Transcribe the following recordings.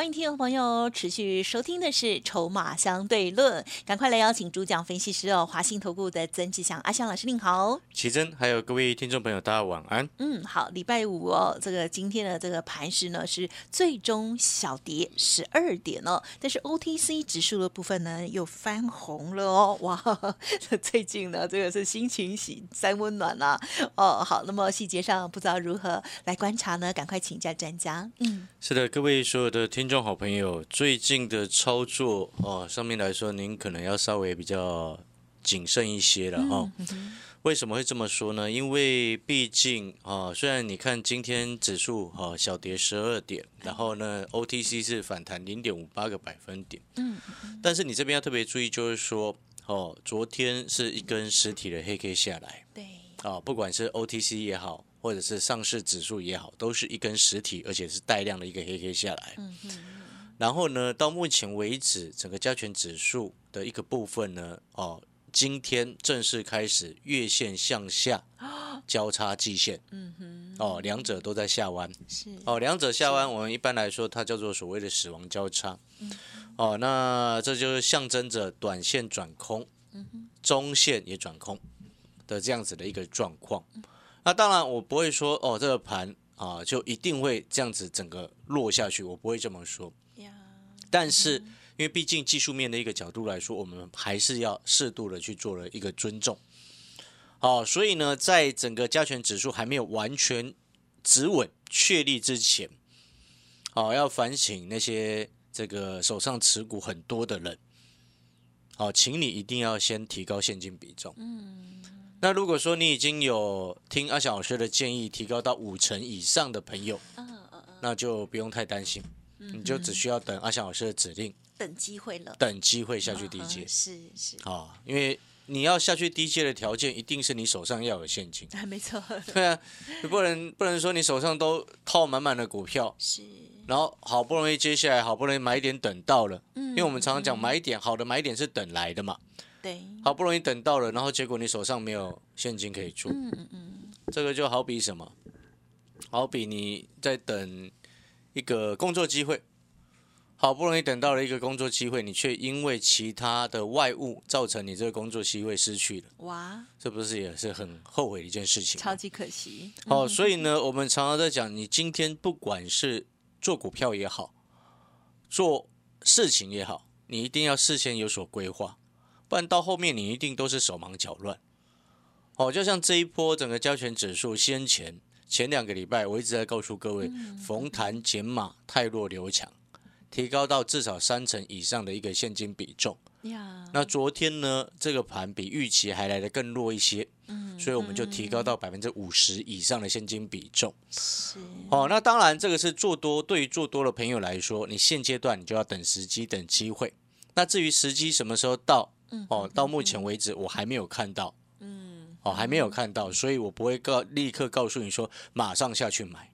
欢迎听众朋友持续收听的是《筹码相对论》，赶快来邀请主讲分析师哦，华信投顾的曾志祥阿祥老师您好，奇珍，还有各位听众朋友，大家晚安。嗯，好，礼拜五哦，这个今天的这个盘势呢是最终小跌十二点哦，但是 OTC 指数的部分呢又翻红了哦，哇，最近呢这个是心情喜三温暖啦、哦，好，那么细节上不知道如何来观察呢？赶快请教专家，嗯，是的，各位所有的听众好朋友，最近的操作哦，上面来说，您可能要稍微比较谨慎一些了哈、为什么会这么说呢？因为毕竟啊，虽然你看今天指数啊小跌十二点，然后呢 OTC 是反弹零点五八个百分点，嗯，但是你这边要特别注意，就是说哦，昨天是一根实体的黑 K 下来。对，啊，不管是 OTC 也好，或者是上市指数也好，都是一根实体，而且是带量的一个黑黑下来。然后呢，到目前为止，整个加权指数的一个部分呢，哦，今天正式开始月线向下交叉季线，嗯哼，哦，两者都在下弯。是，哦，两者下弯，我们一般来说它叫做所谓的死亡交叉。哦，那这就是象征着短线转空，中线也转空的这样子的一个状况。那当然，我不会说哦，这个盘啊就一定会这样子整个落下去，我不会这么说。但是，因为毕竟技术面的一个角度来说，我们还是要适度的去做了一个尊重。好，所以呢，在整个加权指数还没有完全止稳确立之前，好，要反省那些这个手上持股很多的人，好，请你一定要先提高现金比重。嗯，那如果说你已经有听阿翔老师的建议，提高到五成以上的朋友，嗯嗯嗯，那就不用太担心，你就只需要等阿翔老师的指令，等机会了，等机会下去低阶嗯是是，啊，因为你要下去低阶的条件，一定是你手上要有现金。啊，没错，对啊，你不能不能说你手上都套满满的股票，是，然后好不容易接下来好不容易买点等到了，嗯因为我们常常讲买点好的买点是等来的嘛，对，好不容易等到了，然后结果你手上没有现金可以出，嗯嗯嗯，这个就好比什么？好比你在等一个工作机会，好不容易等到了一个工作机会，你却因为其他的外物造成你这个工作机会失去了，哇，这不是也是很后悔的一件事情？超级可惜，哦，所以呢，我们常常在讲，你今天不管是做股票也好，做事情也好，你一定要事先有所规划，不然到后面你一定都是手忙脚乱。哦，就像这一波整个交权指数先前前两个礼拜，我一直在告诉各位，逢弹减码，太弱留强，提高到至少三成以上的一个现金比重。呀，那昨天呢，这个盘比预期还来得更弱一些，嗯所以我们就提高到百分之五十以上的现金比重。是，哦，那当然这个是做多，对于做多的朋友来说，你现阶段你就要等时机、等机会。那至于时机什么时候到，哦，到目前为止我还没有看到，嗯，哦，还没有看到，所以我不会告立刻告诉你说马上下去买。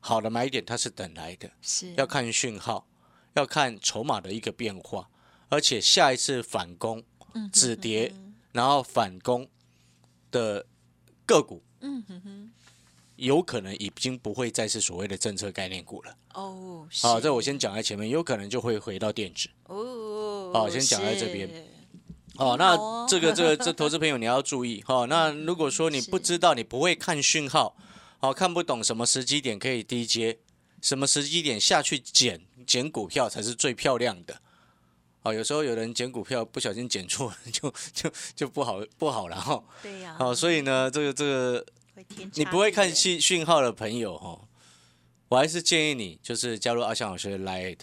好的买点它是等来的，是，要看讯号，要看筹码的一个变化，而且下一次反攻嗯止跌，然后反攻的个股，嗯哼哼，有可能已经不会再是所谓的政策概念股了。哦，好，这我先讲在前面，有可能就会回到电子。哦，好先讲在这边是，哦，那哦 这个这个这投资朋友你要注意哈、哦。那如果说你不知道，你不会看讯号，哦、看不懂什么时机点可以低接，什么时机点下去捡捡股票才是最漂亮的。哦，有时候有人捡股票不小心捡错，就就就不好不好了哈。对呀，哦、所以呢，这个这个你不会看讯讯号的朋友哈，我还是建议你就是加入阿翔老师的 Lite，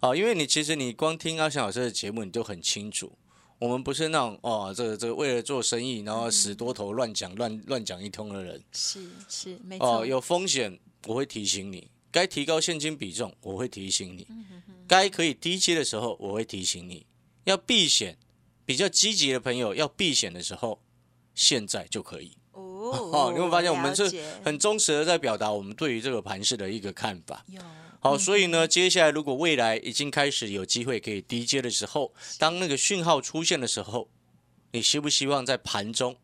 哦，因为你其实你光听阿翔老师的节目，你就很清楚，我们不是那种哦，这个这个为了做生意，然后死多头乱讲乱乱讲一通的人是是没错，哦，有风险我会提醒你，该提高现金比重我会提醒你，嗯该可以低接的时候我会提醒你，要避险，比较积极的朋友要避险的时候，现在就可以。哦，哦，你会发现我们是很忠实的在表达我们对于这个盘势的一个看法。有好，所以呢，接下来如果未来已经开始有机会可以低接的时候，当那个讯号出现的时候，你希不希望在盘中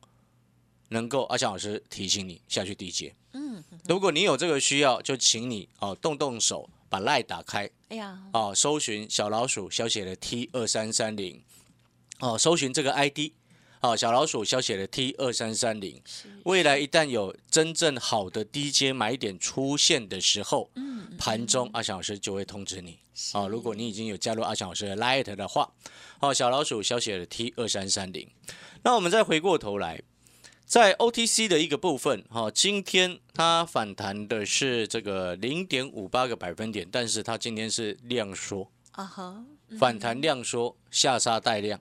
能够阿翔老师提醒你下去低接？嗯，如果你有这个需要，就请你哦动动手把 Line 打开。哎呀，哦，搜寻小老鼠小写的 T 二三三零。哦，搜寻这个 ID 哦，小老鼠小写的 T 二三三零。未来一旦有真正好的低阶买点出现的时候，嗯盘中阿翔老师就会通知你。好哦，如果你已经有加入阿翔老师的 Light 的话，哦，小老鼠小写的 T 二三三零。那我们再回过头来，在 OTC 的一个部分，哈、哦，今天它反弹的是这个零点五八个百分点，但是它今天是量缩，啊哈，反弹量缩，下杀带量，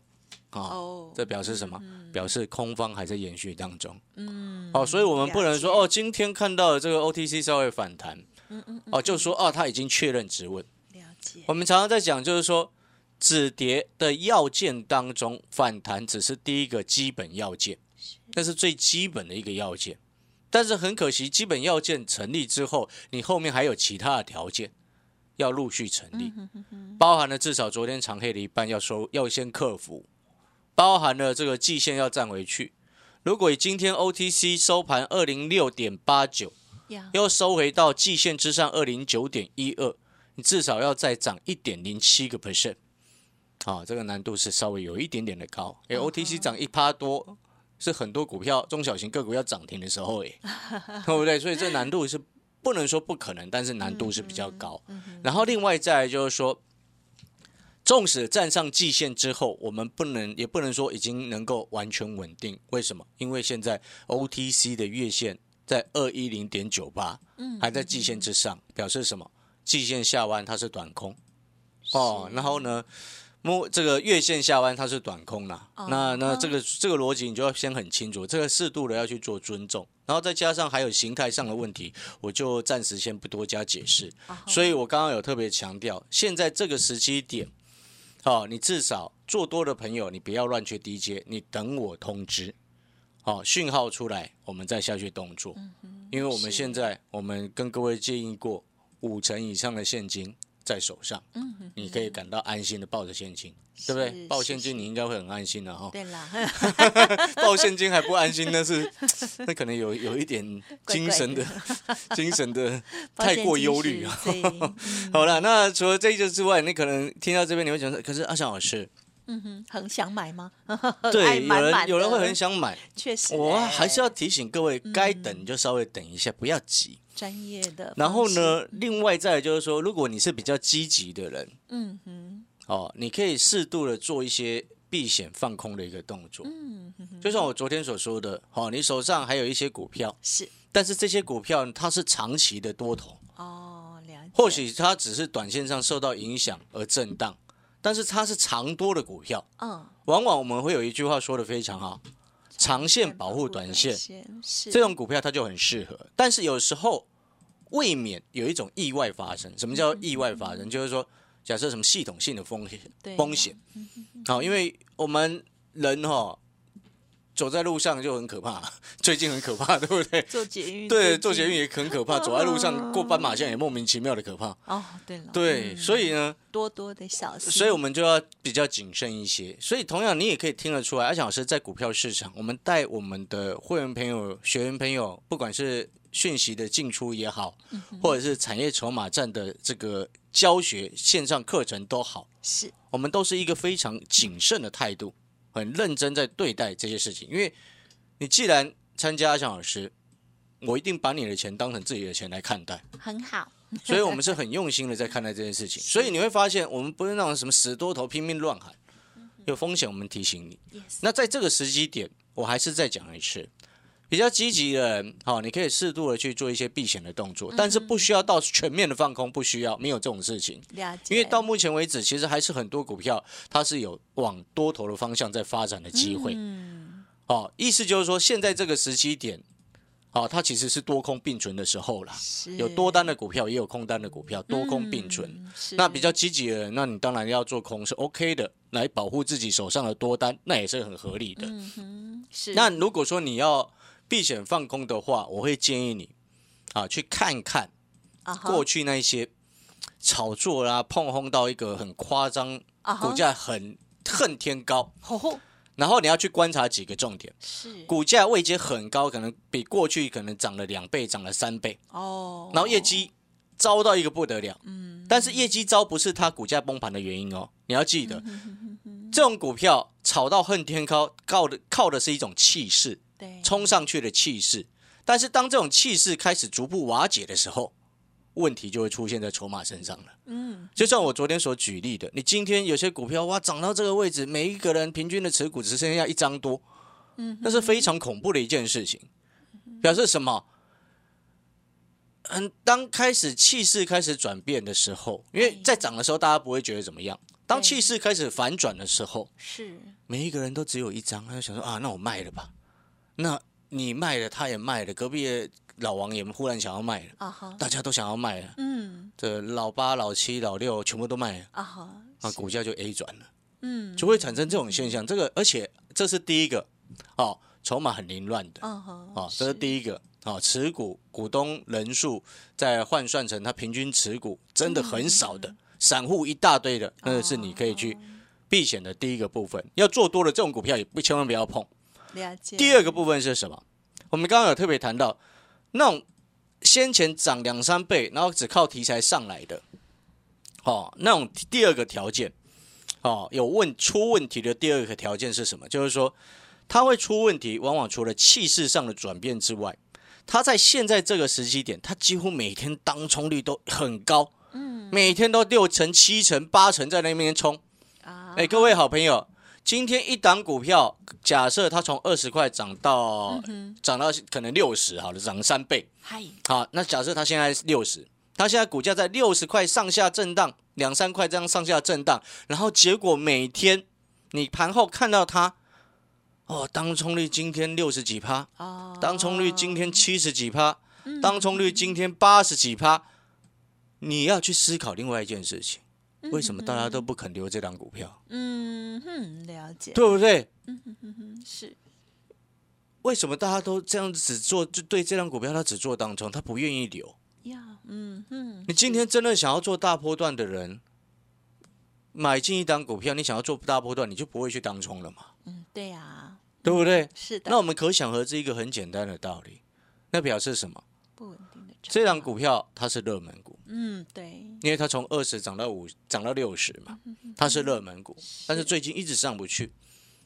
啊、哦，这表示什么？表示空方还在延续当中。嗯，哦，所以我们不能说哦，今天看到了这个 OTC 稍微反弹，嗯嗯哦，就说哦，它已经确认止稳。了解。我们常常在讲，就是说止跌的要件当中，反弹只是第一个基本要件，那是最基本的一个要件。但是很可惜，基本要件成立之后，你后面还有其他的条件要陆续成立，包含了至少昨天长黑的一半要收，要先克服，包含了这个季线要站回去。如果以今天 OTC 收盘二零六点八九，呀，要收回到季线之上二零九点一二，你至少要再涨一点零七个 percent，啊，这个难度是稍微有一点点的高。诶 o t c 涨一趴多，是很多股票中小型个股要涨停的时候，诶，对不对？所以这难度是不能说不可能，但是难度是比较高。然后另外再来就是说。纵使站上季线之后，我们不能也不能说已经能够完全稳定。为什么？因为现在 OTC 的月线在二一零点九八，嗯还在季线之上，表示什么？季线下弯它是短空哦，然后呢，摸这个月线下弯它是短空啦。哦那那这个这个逻辑你就要先很清楚，这个适度的要去做尊重，然后再加上还有形态上的问题，我就暂时先不多加解释。哦所以我刚刚有特别强调，现在这个时期点，哦，你至少做多的朋友，你不要乱去低接，你等我通知，哦，讯号出来，我们再下去动作。因为我们现在我们跟各位建议过，五成以上的现金在手上，嗯哼你可以感到安心的抱着现金，对不对？抱现金你应该会很安心的哈。对啦，抱现金还不安心，那是那可能有有一点精神的 精神的太过忧虑啊。好了，那除了这一个之外，你可能听到这边你会想说，可是阿翔老师，嗯哼，很想买吗？爱对，有人有人会很想买，确实欸，我还是要提醒各位，该等就稍微等一下，不要急。专业的。然后？呢，另外再就是说，如果你是比较积极的人，嗯哼，哦，你可以适度的做一些避险放空的一个动作。嗯哼，就像我昨天所说的，哦，你手上还有一些股票，是但是这些股票它是长期的多头，哦，了解。或许它只是短线上受到影响而震荡，但是它是长多的股票。嗯，往往我们会有一句话说的非常好，长线保护短线，是这种股票它就很适合。但是有时候未免有一种意外发生。什么叫意外发生？就是说，假设什么系统性的风险对风险，好，因为我们人哈、走在路上就很可怕，最近很可怕，对不对？做捷运，对，做捷运也很可怕，走在路上过斑马线也莫名其妙的可怕。哦，对了，对，嗯。所以呢，多多的小心，所以我们就要比较谨慎一些。所以同样，你也可以听得出来，阿强老师在股票市场，我们带我们的会员朋友、学员朋友，不管是讯息的进出也好，或者是产业筹码站的这个教学线上课程都好，是。我们都是一个非常谨慎的态度，很认真在对待这些事情。因为你既然参加阿翔老师，我一定把你的钱当成自己的钱来看待。很好，所以我们是很用心的在看待这件事情。所以你会发现，我们不是那种什么死多头拼命乱喊，有风险我们提醒你。那在这个时机点，我还是再讲一次，比较积极的人，好，你可以适度的去做一些避险的动作，但是不需要到全面的放空，不需要，没有这种事情。了解，因为到目前为止，其实还是很多股票它是有往多头的方向在发展的机会。嗯，哦，意思就是说，现在这个时期点，哦，它其实是多空并存的时候了。是有多单的股票，也有空单的股票，多空并存。那比较积极的人，那你当然要做空是 OK 的，来保护自己手上的多单，那也是很合理的。嗯哼是那如果说你要避险放空的话，我会建议你啊去看看过去那一些炒作啦、碰轰到一个很夸张，股价很恨天高，然后你要去观察几个重点，是。股价位阶很高，可能比过去可能涨了两倍、涨了三倍，哦，然后业绩糟到一个不得了，嗯，但是业绩糟不是它股价崩盘的原因哦，你要记得，这种股票炒到恨天高，靠的靠的是一种气势，对冲上去的气势，但是当这种气势开始逐步瓦解的时候，问题就会出现在筹码身上了。嗯。就像我昨天所举例的，你今天有些股票哇涨到这个位置，每一个人平均的持股只剩下一张多，嗯那是非常恐怖的一件事情，表示什么？嗯，当开始气势开始转变的时候，因为在涨的时候大家不会觉得怎么样，当气势开始反转的时候，是。每一个人都只有一张，他就想说啊，那我卖了吧。那你卖了，他也卖了，隔壁的老王也忽然想要卖了，啊哈大家都想要卖了，嗯这老八、老七、老六全部都卖了，啊哈啊，股价就 A 转了，嗯就会产生这种现象。这个而且这是第一个，哦，筹码很凌乱的，啊，这是第一个。啊，持股股东人数再换算成他平均持股真的很少的，散户一大堆的，那个是你可以去避险的第一个部分。要做多的这种股票也不千万不要碰。了解第二个部分是什么？我们刚刚有特别谈到那种先前涨两三倍，然后只靠题材上来的，哦，那种第二个条件，哦，有问出问题的第二个条件是什么？就是说它会出问题，往往除了气势上的转变之外，它在现在这个时期点，它几乎每天当冲率都很高，嗯，每天都六成、七成、八成在那边冲。啊哎，各位好朋友，今天一档股票，假设它从二十块涨到涨到可能六十，好了，涨三倍。嗨。好，那假设它现在六十，它现在股价在六十块上下震荡，两三块这样上下震荡，然后结果每天你盘后看到它，哦，当冲率今天六十几趴，哦当冲率今天七十几趴，当冲率今天八十几趴，你要去思考另外一件事情，为什么大家都不肯留这档股票？嗯哼了解对不对？嗯哼哼哼是为什么大家都这样子只做，就对这张股票他只做当中，他不愿意留？呀嗯哼你今天真的想要做大波段的人，买进一档股票，你想要做大波段，你就不会去当冲了嘛，嗯对呀对不对？是的那我们可想而知一个很简单的道理，那表示什么？不稳定的这档股票它是热门股，嗯对。因为它从二十涨到五，涨到六十嘛，它是热门股，但是最近一直上不去，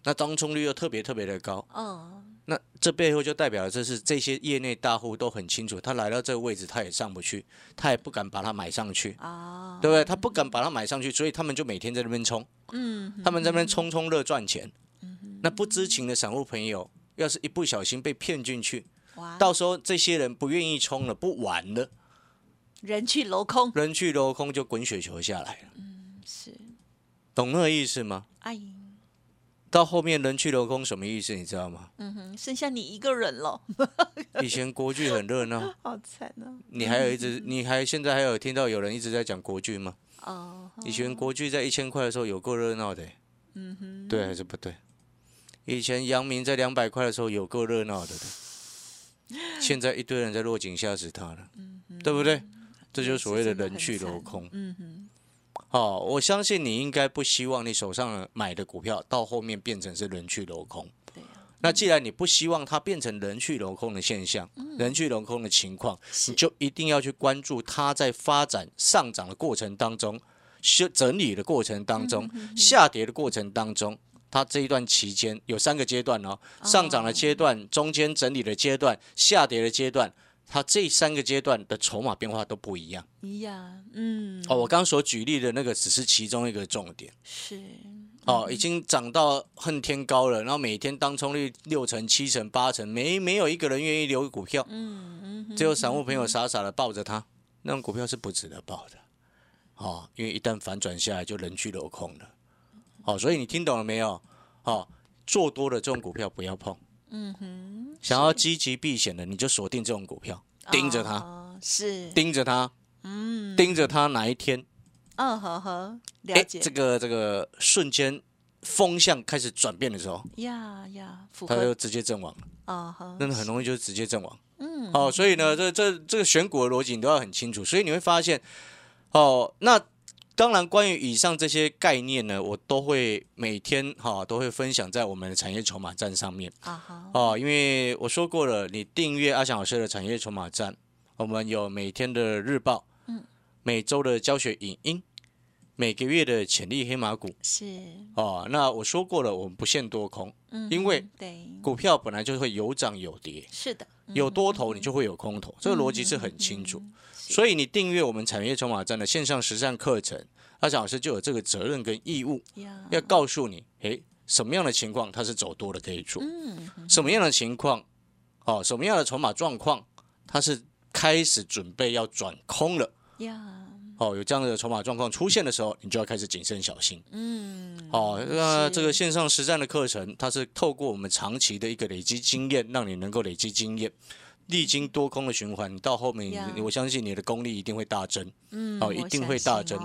那当冲率又特别特别的高，嗯。那这背后就代表了这是这些业内大户都很清楚，他来到这个位置他也上不去，他也不敢把它买上去，啊。对不对？他不敢把它买上去，所以他们就每天在那边冲，嗯他们在那边冲冲热赚钱。那不知情的散户朋友，要是一不小心被骗进去，哇。到时候这些人不愿意冲了，不玩了，人去楼空人去楼空就滚雪球下来了，是懂那个意思吗？阿姨到后面人去楼空什么意思？你知道吗？嗯哼剩下你一个人了 以前国剧很热闹，好惨啊你还有一直，你还现在还有听到有人一直在讲国剧吗？哦以前国剧在一千块的时候有够热闹的、嗯哼对还是不对？以前阳明在两百块的时候有够热闹的的，现在一堆人在落井下石他了，对不对？这就是所谓的人去楼空。嗯哼。哦，我相信你应该不希望你手上买的股票到后面变成是人去楼空。对啊。那既然你不希望它变成人去楼空的现象，人去楼空的情况，你就一定要去关注它在发展上涨的过程当中，修整理的过程当中，下跌的过程当中，它这一段期间有三个阶段哦，上涨的阶段、中间整理的阶段、下跌的阶段，它这三个阶段的筹码变化都不一样。一样嗯哦，我刚刚所举例的那个只是其中一个重点。是哦，已经涨到恨天高了，然后每天当冲率六成、七成、八成，没没有一个人愿意留股票，嗯嗯只有散户朋友傻傻的抱着它，那种股票是不值得抱的。哦，因为一旦反转下来就人去楼空了。哦，所以你听懂了没有？哦，做多的这种股票不要碰，嗯哼想要积极避险的你就锁定这种股票，盯着它，哦是。盯着它，嗯。盯着它哪一天。嗯呵呵了哎，解。这个这个瞬间风向开始转变的时候，呀呀，它就直接阵亡了，啊哈，真的很容易就直接阵亡。嗯，哦，所以呢，这这这个选股的逻辑你都要很清楚，所以你会发现，哦，那当然关于以上这些概念呢，我都会每天哈、都会分享在我们的产业筹码站上面。啊哈，哦，因为我说过了，你订阅阿翔老师的产业筹码站，我们有每天的日报，嗯，每周的教学影音，每个月的潜力黑马股。是，哦，那我说过了，我们不限多空，嗯，因为对，股票本来就会有涨有跌，是的，有多头你就会有空头，这个逻辑是很清楚。所以你订阅我们产业筹码站的线上实战课程，阿翔老师就有这个责任跟义务，要告诉你，诶，什么样的情况它是走多的可以做，嗯，什么样的情况，哦，什么样的筹码状况，它是开始准备要转空了。呀，哦，有这样的筹码状况出现的时候，你就要开始谨慎小心。嗯，哦，那这个线上实战的课程，它是透过我们长期的一个累积经验，让你能够累积经验，历经多空的循环，你到后面我相信你的功力一定会大增。嗯，哦一定会大增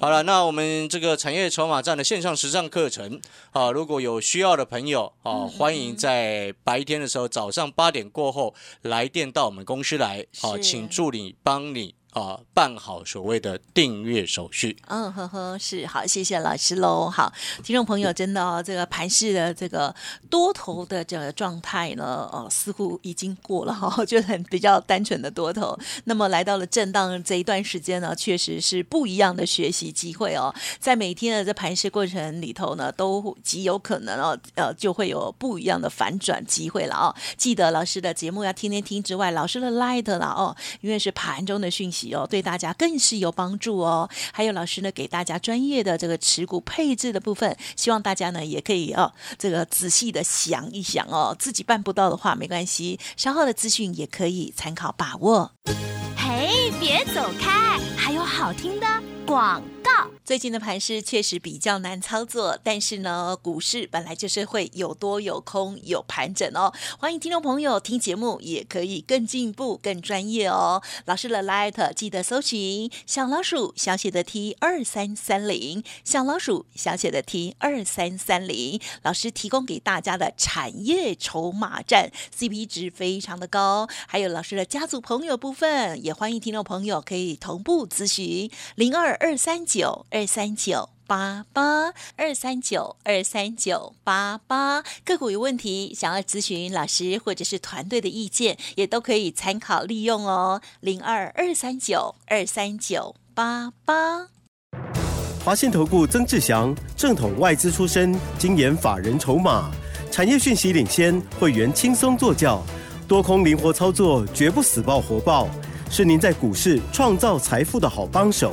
好了，那我们这个产业筹码站的线上实战课程啊，如果有需要的朋友啊，嗯欢迎在白天的时候，早上八点过后来电到我们公司来啊，是请助理帮你啊办好所谓的订阅手续。嗯呵呵，是好，谢谢老师喽。好，听众朋友，真的哦，这个盘市的这个多头的这个状态呢，哦，似乎已经过了哈、就很比较单纯的多头。那么来到了震荡这一段时间呢，确实是不一样的学习机会哦。在每天的这盘市过程里头呢，都极有可能哦，呃，就会有不一样的反转机会了哦。记得老师的节目要天天听之外，老师的 Light 了哦，因为是盘中的讯息哦，对大家更是有帮助哦。还有老师呢，给大家专业的这个持股配置的部分，希望大家呢也可以哦，这个仔细的想一想哦，自己办不到的话没关系，稍后的资讯也可以参考把握。嘿，别走开，还有好听的广告。最近的盘势确实比较难操作，但是呢，股市本来就是会有多有空有盘整哦。欢迎听众朋友听节目，也可以更进步、更专业哦。老师的 Light 记得搜寻小老鼠小写的 T 二三三零，小老鼠小写的 T 二三三零。老师提供给大家的产业筹码战 CP 值非常的高，还有老师的家族朋友部分，也欢迎听众朋友可以同步咨询零二二三九二三九。八八二三九二三九八八个股有问题，想要咨询老师或者是团队的意见，也都可以参考利用哦。零二二三九二三九八八。华信投顾曾志祥，正统外资出身，精研法人筹码，产业讯息领先，会员轻松做教，多空灵活操作，绝不死爆活爆，是您在股市创造财富的好帮手。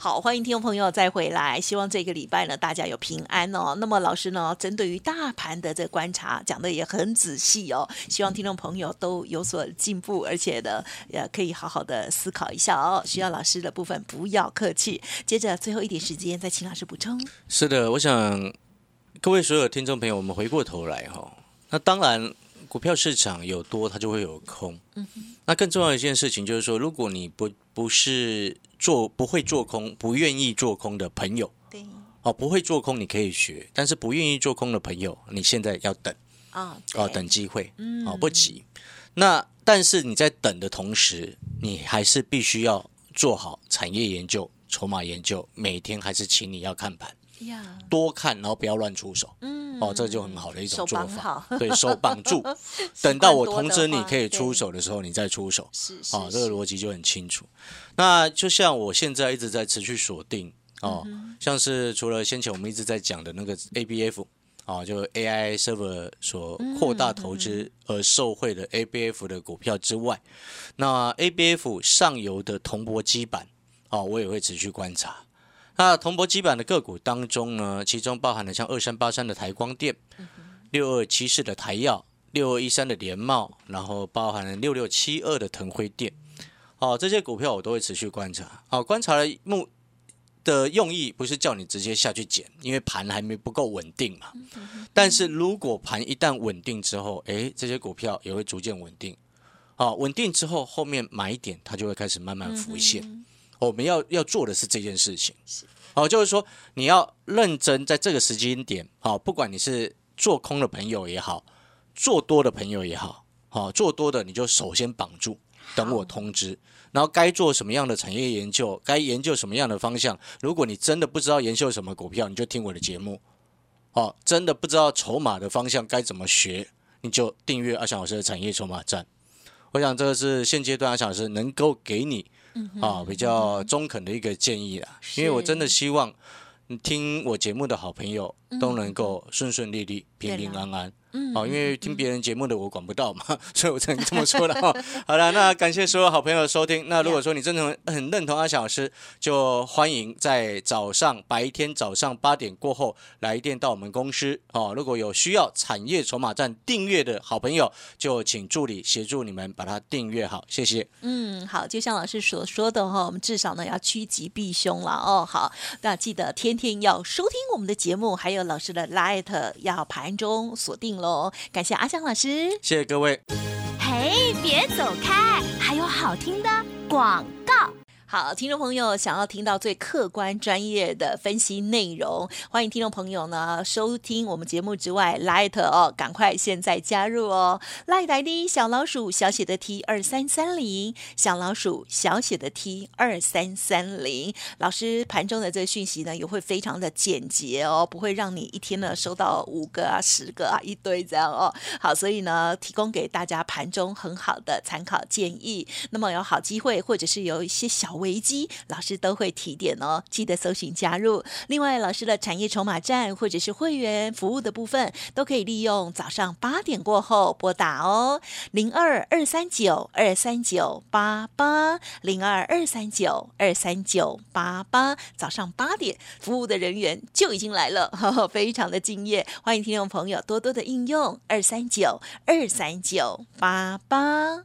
好，欢迎听众朋友再回来。希望这个礼拜呢，大家有平安哦。那么老师呢，针对于大盘的这观察讲的也很仔细哦。希望听众朋友都有所进步，而且呢，也可以好好的思考一下哦。需要老师的部分不要客气。接着最后一点时间，再请老师补充。是的，我想各位所有听众朋友，我们回过头来哈，那当然股票市场有多，它就会有空。嗯那更重要的一件事情就是说，如果你不不是做不会做空、不愿意做空的朋友，对哦，不会做空你可以学，但是不愿意做空的朋友，你现在要等啊，哦，对等机会，嗯哦，不急。那但是你在等的同时，你还是必须要做好产业研究、筹码研究，每天还是请你要看盘。呀，多看，然后不要乱出手。嗯哦，这就很好的一种做法。对手绑住，等到我通知你可以出手的时候，你再出手。是是哦，这个逻辑就很清楚。那就像我现在一直在持续锁定哦，嗯像是除了先前我们一直在讲的那个 ABF 哦，就 AI server 所扩大投嗯资而受惠的 ABF 的股票之外，那 ABF 上游的铜箔基板哦，我也会持续观察。那铜箔基板的个股当中呢，其中包含了像二三八三的台光电、六二七四的台药、六二一三的联茂，然后包含了六六七二的腾辉电，哦，这些股票我都会持续观察。哦，观察的目的用意不是叫你直接下去捡，因为盘还没不够稳定嘛。但是如果盘一旦稳定之后，诶，这些股票也会逐渐稳定。好，稳定之后，后面买点它就会开始慢慢浮现。我们要要做的是这件事情。好，就是说你要认真在这个时间点，好，不管你是做空的朋友也好，做多的朋友也好，好，做多的你就首先绑住，等我通知。然后该做什么样的产业研究，该研究什么样的方向。如果你真的不知道研究什么股票，你就听我的节目。哦，真的不知道筹码的方向该怎么学，你就订阅阿翔老师的产业筹码站。我想这个是现阶段阿翔老师能够给你啊比较中肯的一个建议啦，因为我真的希望听我节目的好朋友都能够顺顺利利、平平安安。嗯，好，因为听别人节目的我管不到嘛，所以我只能这么说了哈。好了，那感谢所有好朋友的收听。那如果说你真的很认同阿翔老师，就欢迎在早上白天早上八点过后来电到我们公司哦。如果有需要产业筹码站订阅的好朋友，就请助理协助你们把它订阅好，谢谢。嗯，好，就像老师所说的哈，我们至少呢要趋吉避凶了哦。好，那记得天天要收听我们的节目，还有老师的 Light 要盘中锁定。喽，感谢阿香老师，谢谢各位。嘿，别走开，还有好听的广告。好，听众朋友想要听到最客观专业的分析内容，欢迎听众朋友呢收听我们节目之外，Light 哦，赶快现在加入哦，Light 的小老鼠小写的 T 二三三零，小老鼠小写的 T 二三三零，老师盘中的这个讯息呢也会非常的简洁哦，不会让你一天呢收到五个啊、十个啊一堆这样哦。好，所以呢提供给大家盘中很好的参考建议，那么有好机会或者是有一些小。危机，老师都会提点哦，记得搜寻加入。另外，老师的产业筹码站或者是会员服务的部分，都可以利用早上八点过后拨打哦，零二二三九二三九八八零二二三九二三九八八。早上八点，服务的人员就已经来了，非常的敬业，欢迎听众朋友多多的应用二三九二三九八八。